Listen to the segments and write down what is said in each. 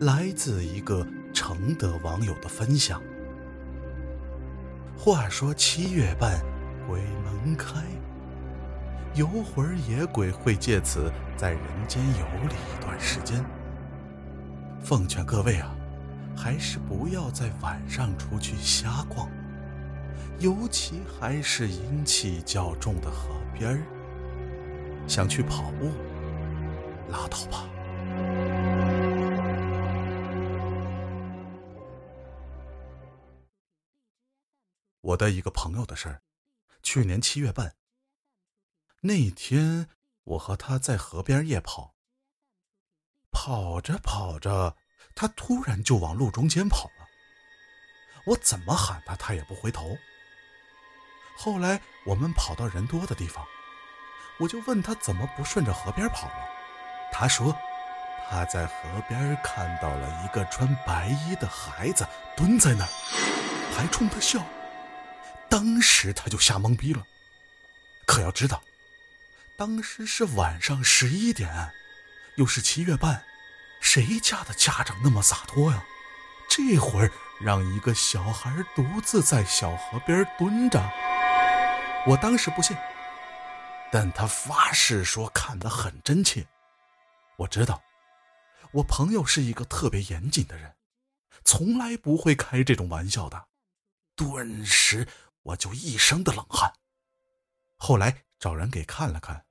来自一个承德网友的分享。话说七月半，鬼门开，游魂野鬼会借此在人间游历一段时间。奉劝各位啊，还是不要在晚上出去瞎逛，尤其还是阴气较重的河边儿。想去跑步，拉倒吧。我的一个朋友的事儿，去年七月半。那天我和他在河边夜跑，跑着跑着，他突然就往路中间跑了。我怎么喊他，他也不回头。后来我们跑到人多的地方，我就问他怎么不顺着河边跑了。他说他在河边看到了一个穿白衣的孩子蹲在那儿，还冲他笑。当时他就吓懵逼了，可要知道，当时是晚上十一点，又是七月半，谁家的家长那么洒脱呀？这会儿让一个小孩独自在小河边蹲着，我当时不信，但他发誓说看得很真切。我知道，我朋友是一个特别严谨的人，从来不会开这种玩笑的，顿时。我就一身的冷汗。后来找人给看了看，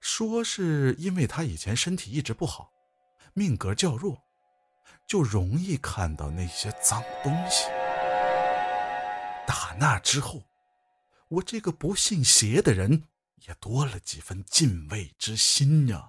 说是因为他以前身体一直不好，命格较弱，就容易看到那些脏东西。打那之后，我这个不信邪的人也多了几分敬畏之心呀。